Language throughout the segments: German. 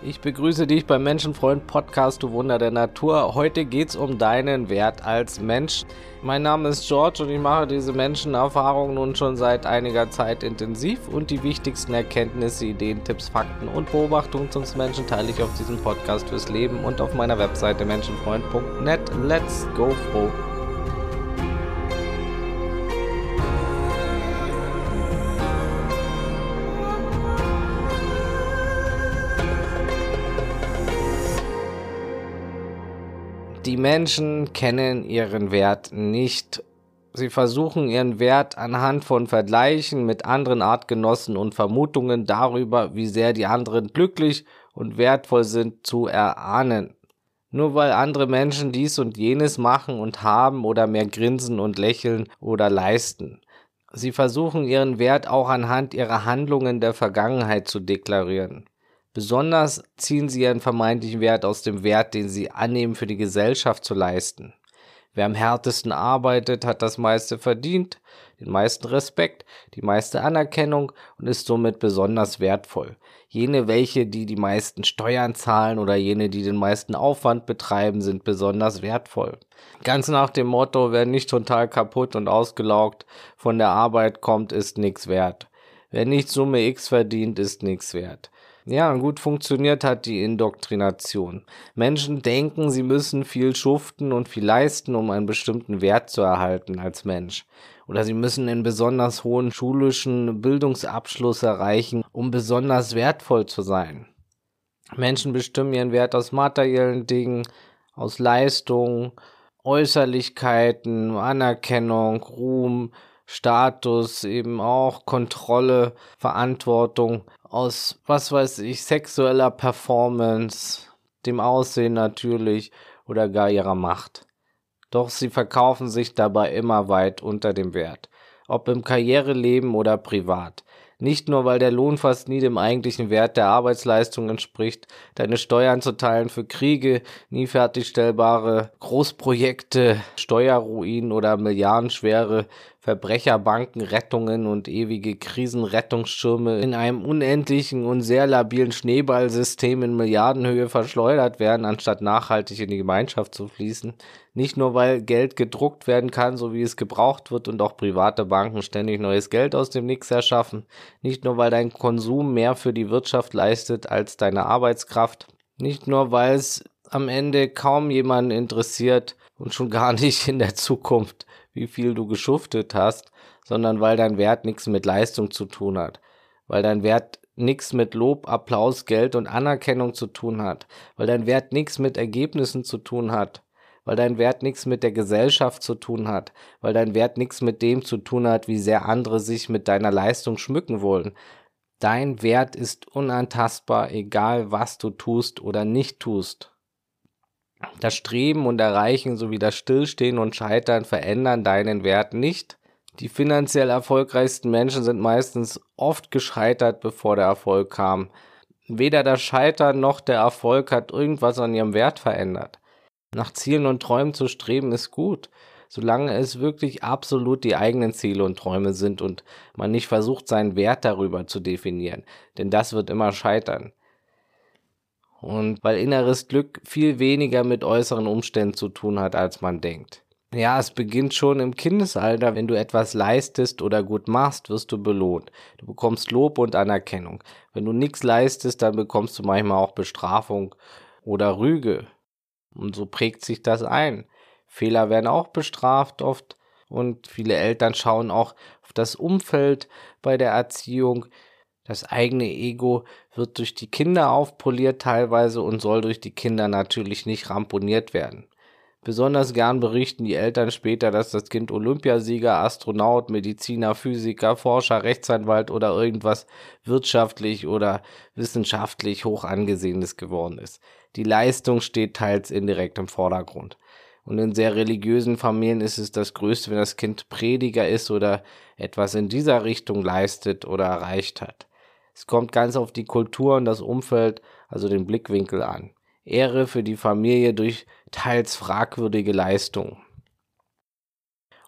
Ich begrüße dich beim Menschenfreund Podcast Du Wunder der Natur. Heute geht es um deinen Wert als Mensch. Mein Name ist George und ich mache diese Menschenerfahrung nun schon seit einiger Zeit intensiv und die wichtigsten Erkenntnisse, Ideen, Tipps, Fakten und Beobachtungen zum Menschen teile ich auf diesem Podcast fürs Leben und auf meiner Webseite menschenfreund.net. Let's go froh! Die Menschen kennen ihren Wert nicht. Sie versuchen ihren Wert anhand von Vergleichen mit anderen Artgenossen und Vermutungen darüber, wie sehr die anderen glücklich und wertvoll sind, zu erahnen. Nur weil andere Menschen dies und jenes machen und haben oder mehr grinsen und lächeln oder leisten. Sie versuchen ihren Wert auch anhand ihrer Handlungen der Vergangenheit zu deklarieren. Besonders ziehen sie ihren vermeintlichen Wert aus dem Wert, den sie annehmen, für die Gesellschaft zu leisten. Wer am härtesten arbeitet, hat das meiste verdient, den meisten Respekt, die meiste Anerkennung und ist somit besonders wertvoll. Jene, welche die die meisten Steuern zahlen oder jene, die den meisten Aufwand betreiben, sind besonders wertvoll. Ganz nach dem Motto, wer nicht total kaputt und ausgelaugt von der Arbeit kommt, ist nichts wert. Wer nicht Summe X verdient, ist nichts wert. Ja, gut funktioniert hat die Indoktrination. Menschen denken, sie müssen viel schuften und viel leisten, um einen bestimmten Wert zu erhalten als Mensch. Oder sie müssen einen besonders hohen schulischen Bildungsabschluss erreichen, um besonders wertvoll zu sein. Menschen bestimmen ihren Wert aus materiellen Dingen, aus Leistung, Äußerlichkeiten, Anerkennung, Ruhm, Status, eben auch Kontrolle, Verantwortung aus, was weiß ich, sexueller Performance, dem Aussehen natürlich oder gar ihrer Macht. Doch sie verkaufen sich dabei immer weit unter dem Wert, ob im Karriereleben oder privat. Nicht nur, weil der Lohn fast nie dem eigentlichen Wert der Arbeitsleistung entspricht, deine Steuern zu teilen für Kriege, nie fertigstellbare Großprojekte, Steuerruinen oder milliardenschwere Verbrecherbanken, Rettungen und ewige Krisenrettungsschirme in einem unendlichen und sehr labilen Schneeballsystem in Milliardenhöhe verschleudert werden, anstatt nachhaltig in die Gemeinschaft zu fließen. Nicht nur, weil Geld gedruckt werden kann, so wie es gebraucht wird und auch private Banken ständig neues Geld aus dem Nix erschaffen. Nicht nur, weil dein Konsum mehr für die Wirtschaft leistet als deine Arbeitskraft. Nicht nur, weil es am Ende kaum jemanden interessiert und schon gar nicht in der Zukunft wie viel du geschuftet hast, sondern weil dein Wert nichts mit Leistung zu tun hat, weil dein Wert nichts mit Lob, Applaus, Geld und Anerkennung zu tun hat, weil dein Wert nichts mit Ergebnissen zu tun hat, weil dein Wert nichts mit der Gesellschaft zu tun hat, weil dein Wert nichts mit dem zu tun hat, wie sehr andere sich mit deiner Leistung schmücken wollen. Dein Wert ist unantastbar, egal was du tust oder nicht tust. Das Streben und Erreichen sowie das Stillstehen und Scheitern verändern deinen Wert nicht. Die finanziell erfolgreichsten Menschen sind meistens oft gescheitert, bevor der Erfolg kam. Weder das Scheitern noch der Erfolg hat irgendwas an ihrem Wert verändert. Nach Zielen und Träumen zu streben ist gut, solange es wirklich absolut die eigenen Ziele und Träume sind und man nicht versucht, seinen Wert darüber zu definieren, denn das wird immer scheitern. Und weil inneres Glück viel weniger mit äußeren Umständen zu tun hat, als man denkt. Ja, es beginnt schon im Kindesalter. Wenn du etwas leistest oder gut machst, wirst du belohnt. Du bekommst Lob und Anerkennung. Wenn du nichts leistest, dann bekommst du manchmal auch Bestrafung oder Rüge. Und so prägt sich das ein. Fehler werden auch bestraft oft. Und viele Eltern schauen auch auf das Umfeld bei der Erziehung. Das eigene Ego wird durch die Kinder aufpoliert teilweise und soll durch die Kinder natürlich nicht ramponiert werden. Besonders gern berichten die Eltern später, dass das Kind Olympiasieger, Astronaut, Mediziner, Physiker, Forscher, Rechtsanwalt oder irgendwas wirtschaftlich oder wissenschaftlich hoch angesehenes geworden ist. Die Leistung steht teils indirekt im Vordergrund. Und in sehr religiösen Familien ist es das Größte, wenn das Kind Prediger ist oder etwas in dieser Richtung leistet oder erreicht hat. Es kommt ganz auf die Kultur und das Umfeld, also den Blickwinkel an. Ehre für die Familie durch teils fragwürdige Leistungen.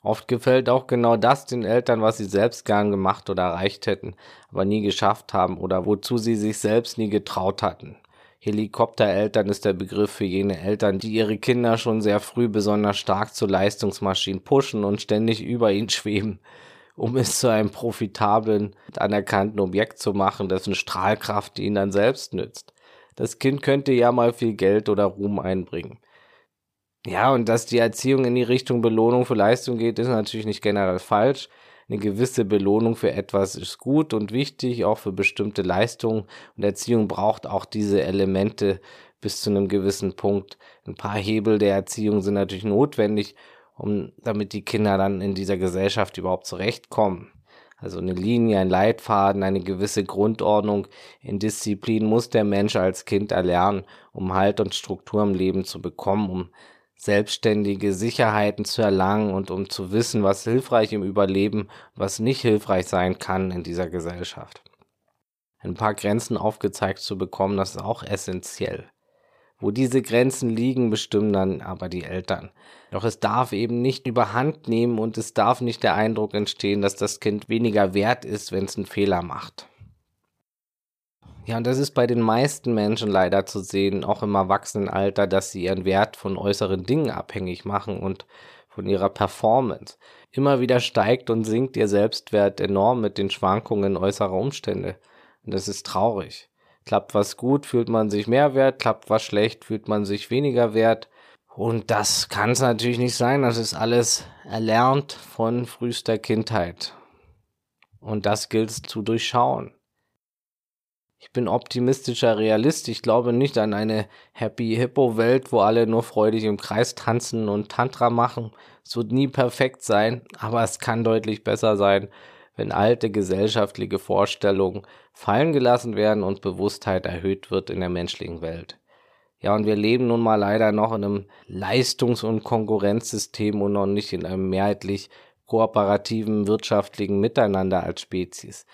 Oft gefällt auch genau das den Eltern, was sie selbst gern gemacht oder erreicht hätten, aber nie geschafft haben oder wozu sie sich selbst nie getraut hatten. Helikoptereltern ist der Begriff für jene Eltern, die ihre Kinder schon sehr früh besonders stark zu Leistungsmaschinen pushen und ständig über ihnen schweben, um es zu einem profitablen, anerkannten Objekt zu machen, dessen Strahlkraft ihnen dann selbst nützt. Das Kind könnte ja mal viel Geld oder Ruhm einbringen. Ja, und dass die Erziehung in die Richtung Belohnung für Leistung geht, ist natürlich nicht generell falsch. Eine gewisse Belohnung für etwas ist gut und wichtig, auch für bestimmte Leistungen. Und Erziehung braucht auch diese Elemente bis zu einem gewissen Punkt. Ein paar Hebel der Erziehung sind natürlich notwendig, um, damit die Kinder dann in dieser Gesellschaft überhaupt zurechtkommen. Also eine Linie, ein Leitfaden, eine gewisse Grundordnung in Disziplin muss der Mensch als Kind erlernen, um Halt und Struktur im Leben zu bekommen, um selbstständige Sicherheiten zu erlangen und um zu wissen, was hilfreich im Überleben, was nicht hilfreich sein kann in dieser Gesellschaft. Ein paar Grenzen aufgezeigt zu bekommen, das ist auch essentiell. Wo diese Grenzen liegen, bestimmen dann aber die Eltern. Doch es darf eben nicht überhand nehmen und es darf nicht der Eindruck entstehen, dass das Kind weniger wert ist, wenn es einen Fehler macht. Ja, und das ist bei den meisten Menschen leider zu sehen, auch im Erwachsenenalter, dass sie ihren Wert von äußeren Dingen abhängig machen und von ihrer Performance. Immer wieder steigt und sinkt ihr Selbstwert enorm mit den Schwankungen äußerer Umstände. Und das ist traurig. Klappt was gut, fühlt man sich mehr wert, klappt was schlecht, fühlt man sich weniger wert. Und das kann es natürlich nicht sein. Das ist alles erlernt von frühester Kindheit. Und das gilt es zu durchschauen. Ich bin optimistischer Realist. Ich glaube nicht an eine Happy Hippo Welt, wo alle nur freudig im Kreis tanzen und Tantra machen. Es wird nie perfekt sein, aber es kann deutlich besser sein, wenn alte gesellschaftliche Vorstellungen fallen gelassen werden und Bewusstheit erhöht wird in der menschlichen Welt. Ja, und wir leben nun mal leider noch in einem Leistungs- und Konkurrenzsystem und noch nicht in einem mehrheitlich kooperativen wirtschaftlichen Miteinander als Spezies.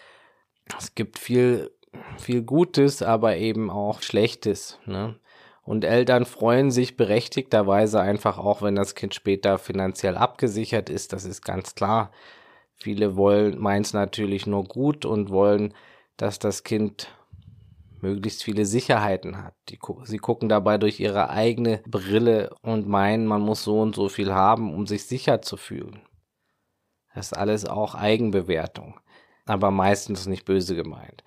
Es gibt viel viel Gutes, aber eben auch Schlechtes. Ne? Und Eltern freuen sich berechtigterweise einfach auch, wenn das Kind später finanziell abgesichert ist. Das ist ganz klar. Viele wollen, meins natürlich nur gut und wollen, dass das Kind möglichst viele Sicherheiten hat. Die, sie gucken dabei durch ihre eigene Brille und meinen, man muss so und so viel haben, um sich sicher zu fühlen. Das ist alles auch Eigenbewertung, aber meistens nicht böse gemeint.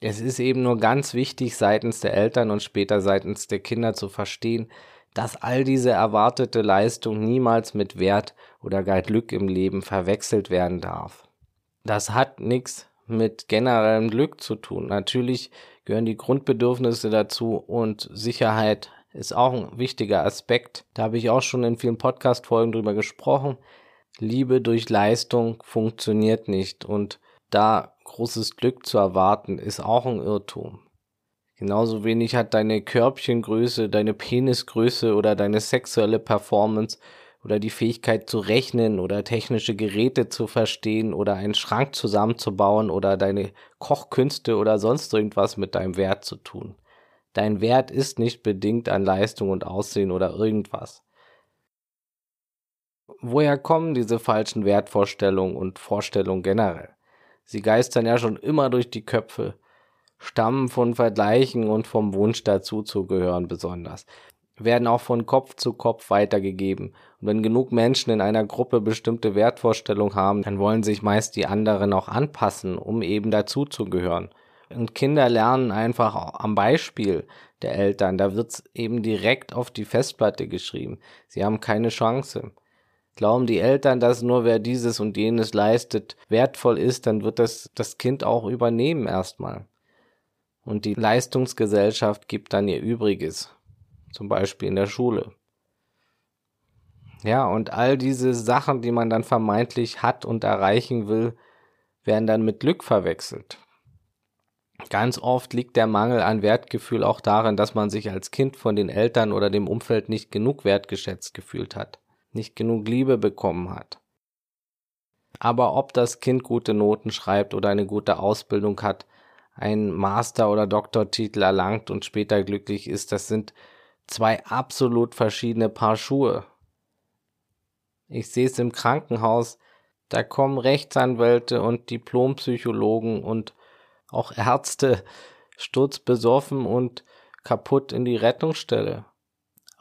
Es ist eben nur ganz wichtig, seitens der Eltern und später seitens der Kinder zu verstehen, dass all diese erwartete Leistung niemals mit Wert oder gar Glück im Leben verwechselt werden darf. Das hat nichts mit generellem Glück zu tun. Natürlich gehören die Grundbedürfnisse dazu und Sicherheit ist auch ein wichtiger Aspekt. Da habe ich auch schon in vielen Podcast-Folgen drüber gesprochen. Liebe durch Leistung funktioniert nicht und da großes Glück zu erwarten, ist auch ein Irrtum. Genauso wenig hat deine Körbchengröße, deine Penisgröße oder deine sexuelle Performance oder die Fähigkeit zu rechnen oder technische Geräte zu verstehen oder einen Schrank zusammenzubauen oder deine Kochkünste oder sonst irgendwas mit deinem Wert zu tun. Dein Wert ist nicht bedingt an Leistung und Aussehen oder irgendwas. Woher kommen diese falschen Wertvorstellungen und Vorstellungen generell? Sie geistern ja schon immer durch die Köpfe, stammen von Vergleichen und vom Wunsch dazuzugehören besonders, werden auch von Kopf zu Kopf weitergegeben. Und wenn genug Menschen in einer Gruppe bestimmte Wertvorstellungen haben, dann wollen sich meist die anderen auch anpassen, um eben dazuzugehören. Und Kinder lernen einfach am Beispiel der Eltern. Da wird's eben direkt auf die Festplatte geschrieben. Sie haben keine Chance. Glauben die Eltern, dass nur wer dieses und jenes leistet, wertvoll ist, dann wird das das Kind auch übernehmen erstmal. Und die Leistungsgesellschaft gibt dann ihr Übriges. Zum Beispiel in der Schule. Ja, und all diese Sachen, die man dann vermeintlich hat und erreichen will, werden dann mit Glück verwechselt. Ganz oft liegt der Mangel an Wertgefühl auch darin, dass man sich als Kind von den Eltern oder dem Umfeld nicht genug wertgeschätzt gefühlt hat nicht genug Liebe bekommen hat. Aber ob das Kind gute Noten schreibt oder eine gute Ausbildung hat, einen Master- oder Doktortitel erlangt und später glücklich ist, das sind zwei absolut verschiedene Paar Schuhe. Ich sehe es im Krankenhaus, da kommen Rechtsanwälte und Diplompsychologen und auch Ärzte sturzbesoffen und kaputt in die Rettungsstelle.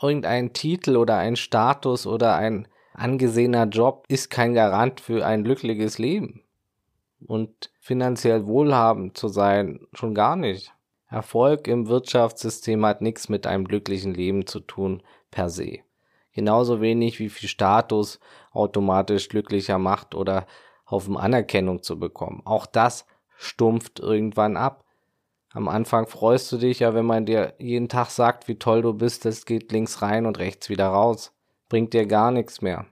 Irgendein Titel oder ein Status oder ein angesehener Job ist kein Garant für ein glückliches Leben. Und finanziell wohlhabend zu sein, schon gar nicht. Erfolg im Wirtschaftssystem hat nichts mit einem glücklichen Leben zu tun, per se. Genauso wenig wie viel Status automatisch glücklicher macht oder Haufen Anerkennung zu bekommen. Auch das stumpft irgendwann ab. Am Anfang freust du dich ja, wenn man dir jeden Tag sagt, wie toll du bist, das geht links rein und rechts wieder raus. Bringt dir gar nichts mehr.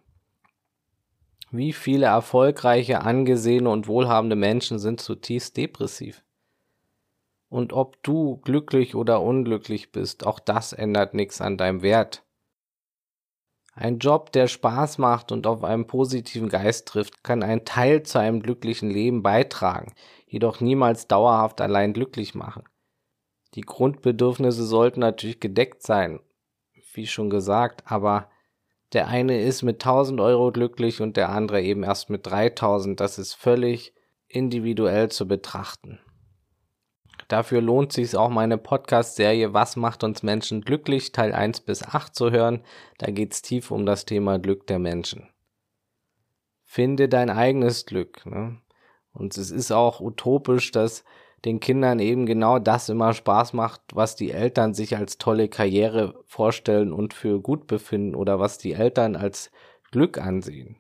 Wie viele erfolgreiche, angesehene und wohlhabende Menschen sind zutiefst depressiv? Und ob du glücklich oder unglücklich bist, auch das ändert nichts an deinem Wert. Ein Job, der Spaß macht und auf einen positiven Geist trifft, kann einen Teil zu einem glücklichen Leben beitragen, jedoch niemals dauerhaft allein glücklich machen. Die Grundbedürfnisse sollten natürlich gedeckt sein, wie schon gesagt, aber der eine ist mit 1000 Euro glücklich und der andere eben erst mit 3000. Das ist völlig individuell zu betrachten. Dafür lohnt sich auch meine Podcast-Serie Was macht uns Menschen glücklich, Teil 1 bis 8 zu hören. Da geht's tief um das Thema Glück der Menschen. Finde dein eigenes Glück. Ne? Und es ist auch utopisch, dass den Kindern eben genau das immer Spaß macht, was die Eltern sich als tolle Karriere vorstellen und für gut befinden oder was die Eltern als Glück ansehen.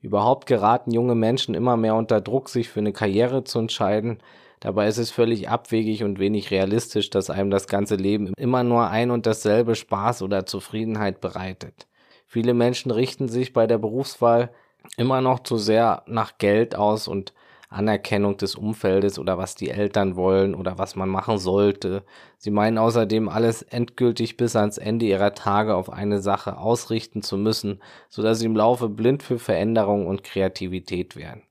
Überhaupt geraten junge Menschen immer mehr unter Druck, sich für eine Karriere zu entscheiden, Dabei ist es völlig abwegig und wenig realistisch, dass einem das ganze Leben immer nur ein und dasselbe Spaß oder Zufriedenheit bereitet. Viele Menschen richten sich bei der Berufswahl immer noch zu sehr nach Geld aus und Anerkennung des Umfeldes oder was die Eltern wollen oder was man machen sollte. Sie meinen außerdem alles endgültig bis ans Ende ihrer Tage auf eine Sache ausrichten zu müssen, so dass sie im Laufe blind für Veränderung und Kreativität werden.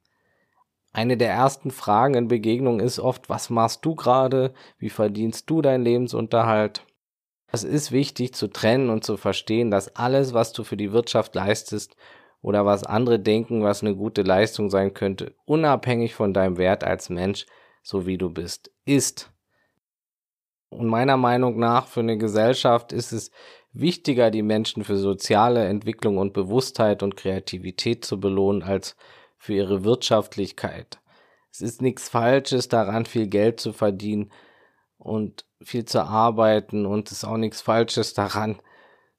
Eine der ersten Fragen in Begegnungen ist oft, was machst du gerade? Wie verdienst du deinen Lebensunterhalt? Es ist wichtig zu trennen und zu verstehen, dass alles, was du für die Wirtschaft leistest oder was andere denken, was eine gute Leistung sein könnte, unabhängig von deinem Wert als Mensch, so wie du bist, ist. Und meiner Meinung nach für eine Gesellschaft ist es wichtiger, die Menschen für soziale Entwicklung und Bewusstheit und Kreativität zu belohnen, als für ihre Wirtschaftlichkeit. Es ist nichts Falsches daran, viel Geld zu verdienen und viel zu arbeiten und es ist auch nichts Falsches daran,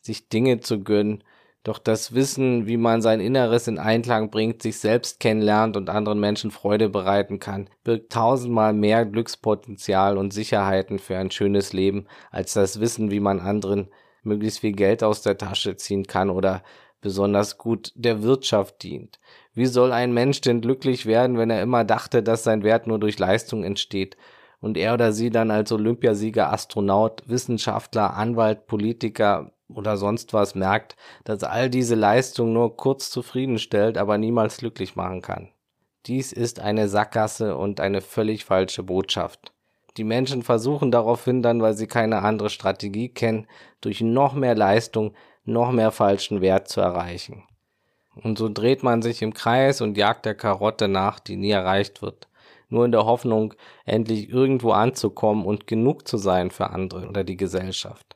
sich Dinge zu gönnen. Doch das Wissen, wie man sein Inneres in Einklang bringt, sich selbst kennenlernt und anderen Menschen Freude bereiten kann, birgt tausendmal mehr Glückspotenzial und Sicherheiten für ein schönes Leben, als das Wissen, wie man anderen möglichst viel Geld aus der Tasche ziehen kann oder besonders gut der Wirtschaft dient. Wie soll ein Mensch denn glücklich werden, wenn er immer dachte, dass sein Wert nur durch Leistung entsteht und er oder sie dann als Olympiasieger, Astronaut, Wissenschaftler, Anwalt, Politiker oder sonst was merkt, dass all diese Leistung nur kurz zufriedenstellt, aber niemals glücklich machen kann. Dies ist eine Sackgasse und eine völlig falsche Botschaft. Die Menschen versuchen daraufhin dann, weil sie keine andere Strategie kennen, durch noch mehr Leistung noch mehr falschen Wert zu erreichen. Und so dreht man sich im Kreis und jagt der Karotte nach, die nie erreicht wird, nur in der Hoffnung, endlich irgendwo anzukommen und genug zu sein für andere oder die Gesellschaft.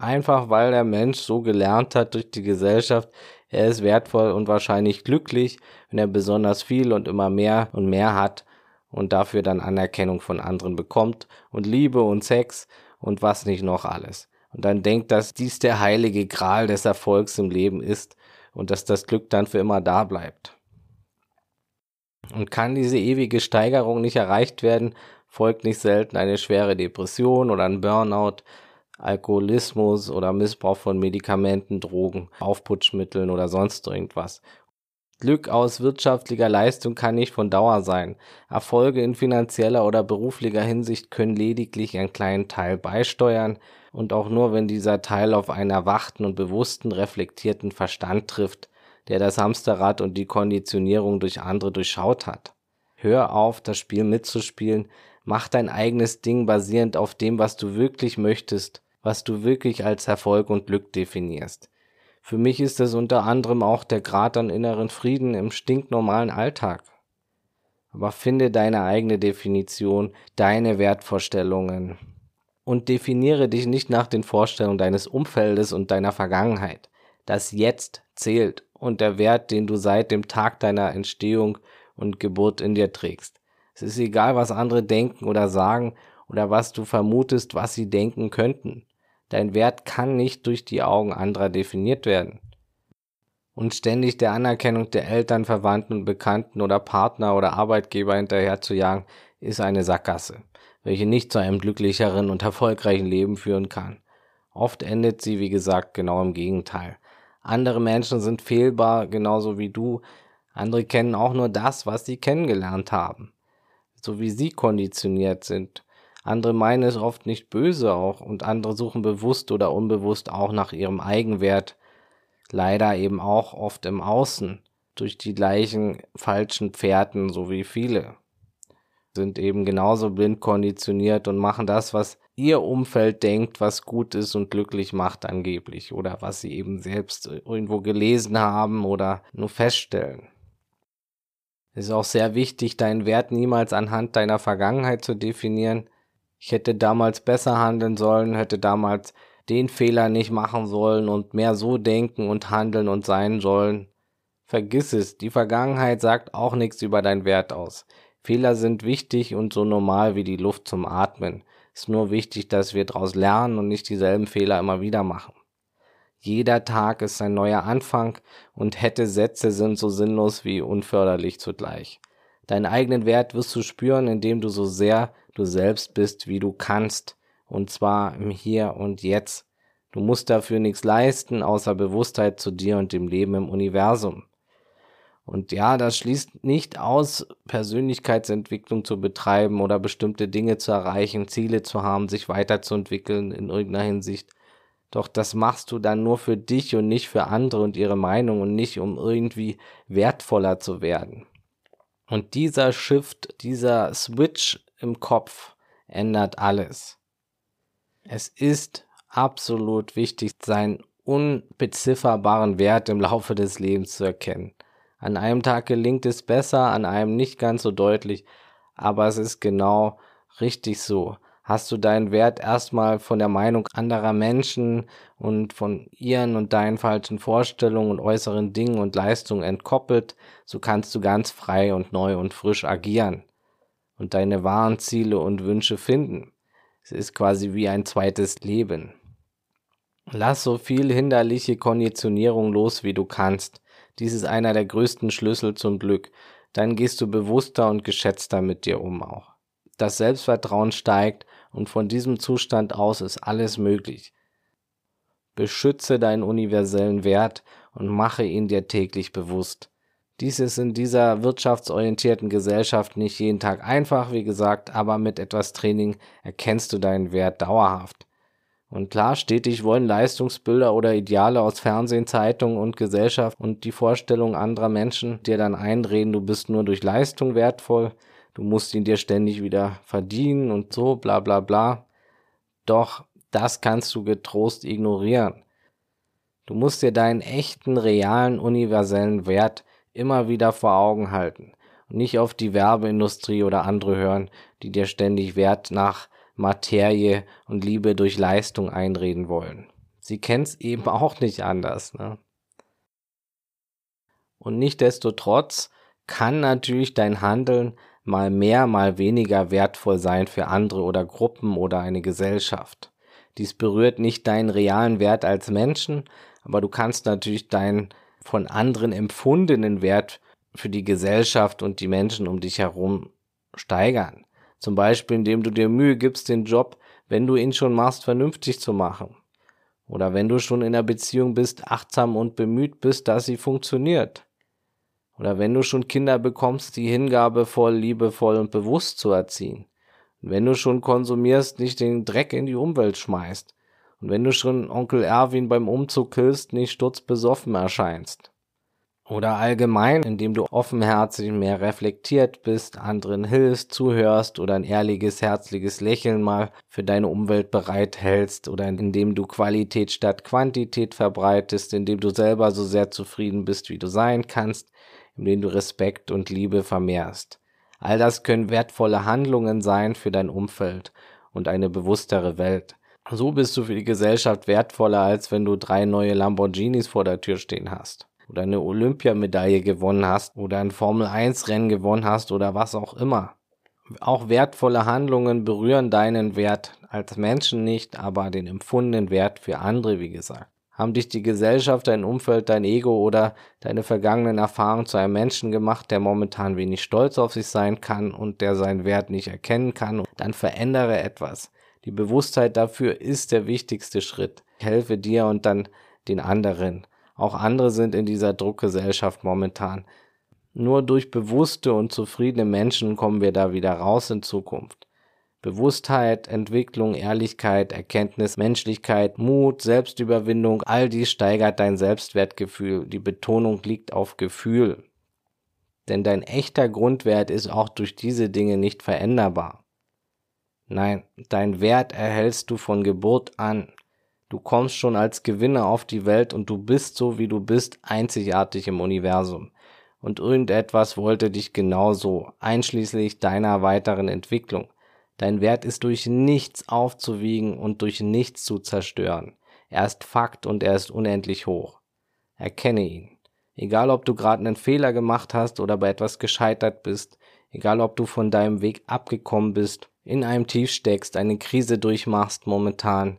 Einfach weil der Mensch so gelernt hat durch die Gesellschaft, er ist wertvoll und wahrscheinlich glücklich, wenn er besonders viel und immer mehr und mehr hat und dafür dann Anerkennung von anderen bekommt und Liebe und Sex und was nicht noch alles und dann denkt, dass dies der heilige Gral des Erfolgs im Leben ist und dass das Glück dann für immer da bleibt. Und kann diese ewige Steigerung nicht erreicht werden, folgt nicht selten eine schwere Depression oder ein Burnout, Alkoholismus oder Missbrauch von Medikamenten, Drogen, Aufputschmitteln oder sonst irgendwas. Glück aus wirtschaftlicher Leistung kann nicht von Dauer sein. Erfolge in finanzieller oder beruflicher Hinsicht können lediglich einen kleinen Teil beisteuern und auch nur, wenn dieser Teil auf einen erwachten und bewussten, reflektierten Verstand trifft, der das Hamsterrad und die Konditionierung durch andere durchschaut hat. Hör auf, das Spiel mitzuspielen, mach dein eigenes Ding basierend auf dem, was du wirklich möchtest, was du wirklich als Erfolg und Glück definierst. Für mich ist es unter anderem auch der Grad an inneren Frieden im stinknormalen Alltag. Aber finde deine eigene Definition, deine Wertvorstellungen, Und definiere dich nicht nach den Vorstellungen deines Umfeldes und deiner Vergangenheit. Das Jetzt zählt und der Wert, den du seit dem Tag deiner Entstehung und Geburt in dir trägst. Es ist egal, was andere denken oder sagen oder was du vermutest, was sie denken könnten. Dein Wert kann nicht durch die Augen anderer definiert werden. Und ständig der Anerkennung der Eltern, Verwandten und Bekannten oder Partner oder Arbeitgeber hinterher zu jagen, ist eine Sackgasse, welche nicht zu einem glücklicheren und erfolgreichen Leben führen kann. Oft endet sie, wie gesagt, genau im Gegenteil. Andere Menschen sind fehlbar, genauso wie du. Andere kennen auch nur das, was sie kennengelernt haben, so wie sie konditioniert sind. Andere meinen es oft nicht böse auch und andere suchen bewusst oder unbewusst auch nach ihrem Eigenwert, leider eben auch oft im Außen, durch die gleichen falschen Pferdchen, so wie viele. Sind eben genauso blind konditioniert und machen das, was ihr Umfeld denkt, was gut ist und glücklich macht angeblich oder was sie eben selbst irgendwo gelesen haben oder nur feststellen. Es ist auch sehr wichtig, deinen Wert niemals anhand deiner Vergangenheit zu definieren, ich hätte damals besser handeln sollen, hätte damals den Fehler nicht machen sollen und mehr so denken und handeln und sein sollen. Vergiss es, die Vergangenheit sagt auch nichts über deinen Wert aus. Fehler sind wichtig und so normal wie die Luft zum Atmen. Ist nur wichtig, dass wir daraus lernen und nicht dieselben Fehler immer wieder machen. Jeder Tag ist ein neuer Anfang und hätte Sätze sind so sinnlos wie unförderlich zugleich. Deinen eigenen Wert wirst du spüren, indem du so sehr du selbst bist, wie du kannst. Und zwar im Hier und Jetzt. Du musst dafür nichts leisten, außer Bewusstheit zu dir und dem Leben im Universum. Und ja, das schließt nicht aus, Persönlichkeitsentwicklung zu betreiben oder bestimmte Dinge zu erreichen, Ziele zu haben, sich weiterzuentwickeln in irgendeiner Hinsicht. Doch das machst du dann nur für dich und nicht für andere und ihre Meinung und nicht um irgendwie wertvoller zu werden. Und dieser Shift, dieser Switch im Kopf ändert alles. Es ist absolut wichtig, seinen unbezifferbaren Wert im Laufe des Lebens zu erkennen. An einem Tag gelingt es besser, an einem nicht ganz so deutlich, aber es ist genau richtig so hast du deinen Wert erstmal von der Meinung anderer Menschen und von ihren und deinen falschen Vorstellungen und äußeren Dingen und Leistungen entkoppelt, so kannst du ganz frei und neu und frisch agieren und deine wahren Ziele und Wünsche finden. Es ist quasi wie ein zweites Leben. Lass so viel hinderliche Konditionierung los, wie du kannst. Dies ist einer der größten Schlüssel zum Glück. Dann gehst du bewusster und geschätzter mit dir um auch. Das Selbstvertrauen steigt und von diesem Zustand aus ist alles möglich. Beschütze deinen universellen Wert und mache ihn dir täglich bewusst. Dies ist in dieser wirtschaftsorientierten Gesellschaft nicht jeden Tag einfach, wie gesagt, aber mit etwas Training erkennst du deinen Wert dauerhaft. Und klar, stetig wollen Leistungsbilder oder Ideale aus Fernsehen, Zeitungen und Gesellschaft und die Vorstellung anderer Menschen dir dann einreden, du bist nur durch Leistung wertvoll, du musst ihn dir ständig wieder verdienen und so, bla bla bla. Doch das kannst du getrost ignorieren. Du musst dir deinen echten, realen, universellen Wert immer wieder vor Augen halten und nicht auf die Werbeindustrie oder andere hören, die dir ständig Wert nach Materie und Liebe durch Leistung einreden wollen. Sie kennt's eben auch nicht anders. Ne? Und nichtdestotrotz kann natürlich dein Handeln mal mehr, mal weniger wertvoll sein für andere oder Gruppen oder eine Gesellschaft. Dies berührt nicht deinen realen Wert als Menschen, aber du kannst natürlich deinen von anderen empfundenen Wert für die Gesellschaft und die Menschen um dich herum steigern. Zum Beispiel, indem du dir Mühe gibst, den Job, wenn du ihn schon machst, vernünftig zu machen. Oder wenn du schon in einer Beziehung bist, achtsam und bemüht bist, dass sie funktioniert. Oder wenn du schon Kinder bekommst, die hingabevoll, liebevoll und bewusst zu erziehen. Wenn du schon konsumierst, nicht den Dreck in die Umwelt schmeißt. Und wenn du schon Onkel Erwin beim Umzug killst, nicht sturzbesoffen erscheinst. Oder allgemein, indem du offenherzig mehr reflektiert bist, anderen hilfst, zuhörst oder ein ehrliches, herzliches Lächeln mal für deine Umwelt bereithältst oder indem du Qualität statt Quantität verbreitest, indem du selber so sehr zufrieden bist, wie du sein kannst, in denen du Respekt und Liebe vermehrst. All das können wertvolle Handlungen sein für dein Umfeld. und eine bewusstere Welt. So bist du für die Gesellschaft wertvoller, als wenn du drei neue Lamborghinis vor der Tür stehen hast. Oder eine Olympiamedaille gewonnen hast oder ein Formel-1-Rennen gewonnen hast oder was auch immer. Auch wertvolle Handlungen berühren deinen Wert als Menschen nicht, aber den empfundenen Wert für andere, wie gesagt. Haben dich die Gesellschaft, dein Umfeld, dein Ego oder deine vergangenen Erfahrungen zu einem Menschen gemacht, der momentan wenig stolz auf sich sein kann und der seinen Wert nicht erkennen kann, dann verändere etwas. Die Bewusstheit dafür ist der wichtigste Schritt. Ich helfe dir und dann den anderen. Auch andere sind in dieser Druckgesellschaft momentan. Nur durch bewusste und zufriedene Menschen kommen wir da wieder raus in Zukunft. Bewusstheit, Entwicklung, Ehrlichkeit, Erkenntnis, Menschlichkeit, Mut, Selbstüberwindung, all dies steigert dein Selbstwertgefühl. Die Betonung liegt auf Gefühl. Denn dein echter Grundwert ist auch durch diese Dinge nicht veränderbar. Nein, dein Wert erhältst du von Geburt an. Du kommst schon als Gewinner auf die Welt und du bist so, wie du bist, einzigartig im Universum. Und irgendetwas wollte dich genauso, einschließlich deiner weiteren Entwicklung. Dein Wert ist durch nichts aufzuwiegen und durch nichts zu zerstören. Er ist Fakt und er ist unendlich hoch. Erkenne ihn. Egal ob du gerade einen Fehler gemacht hast oder bei etwas gescheitert bist, egal ob du von deinem Weg abgekommen bist in einem Tief steckst, eine Krise durchmachst momentan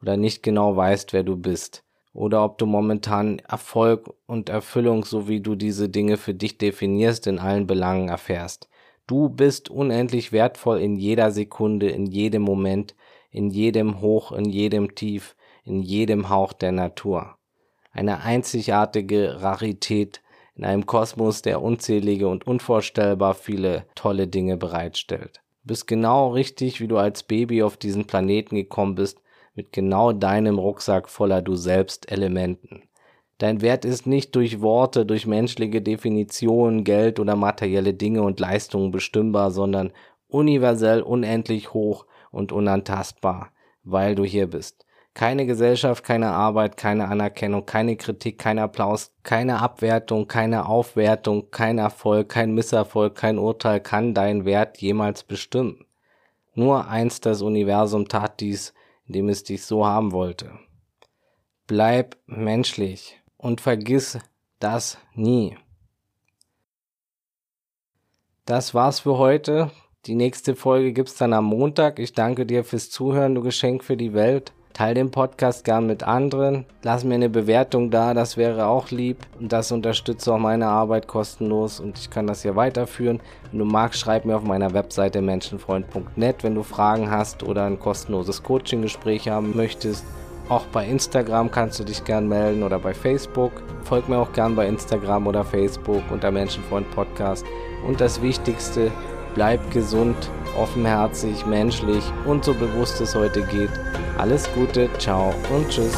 oder nicht genau weißt, wer du bist. Oder ob du momentan Erfolg und Erfüllung, so wie du diese Dinge für dich definierst, in allen Belangen erfährst. Du bist unendlich wertvoll in jeder Sekunde, in jedem Moment, in jedem Hoch, in jedem Tief, in jedem Hauch der Natur. Eine einzigartige Rarität in einem Kosmos, der unzählige und unvorstellbar viele tolle Dinge bereitstellt bist genau richtig, wie du als Baby auf diesen Planeten gekommen bist, mit genau deinem Rucksack voller du selbst Elementen. Dein Wert ist nicht durch Worte, durch menschliche Definitionen, Geld oder materielle Dinge und Leistungen bestimmbar, sondern universell unendlich hoch und unantastbar, weil du hier bist. Keine Gesellschaft, keine Arbeit, keine Anerkennung, keine Kritik, kein Applaus, keine Abwertung, keine Aufwertung, kein Erfolg, kein Misserfolg, kein Urteil kann deinen Wert jemals bestimmen. Nur eins das Universum tat dies, indem es dich so haben wollte. Bleib menschlich und vergiss das nie. Das war's für heute. Die nächste Folge gibt's dann am Montag. Ich danke dir fürs Zuhören, du Geschenk für die Welt. Teil den Podcast gern mit anderen. Lass mir eine Bewertung da, das wäre auch lieb. Und das unterstützt auch meine Arbeit kostenlos und ich kann das hier weiterführen. Wenn du magst, schreib mir auf meiner Webseite menschenfreund.net, wenn du Fragen hast oder ein kostenloses Coaching-Gespräch haben möchtest. Auch bei Instagram kannst du dich gern melden oder bei Facebook. Folg mir auch gern bei Instagram oder Facebook unter Menschenfreund Podcast. Und das Wichtigste, bleib gesund, offenherzig, menschlich und so bewusst es heute geht. Alles Gute, ciao und tschüss.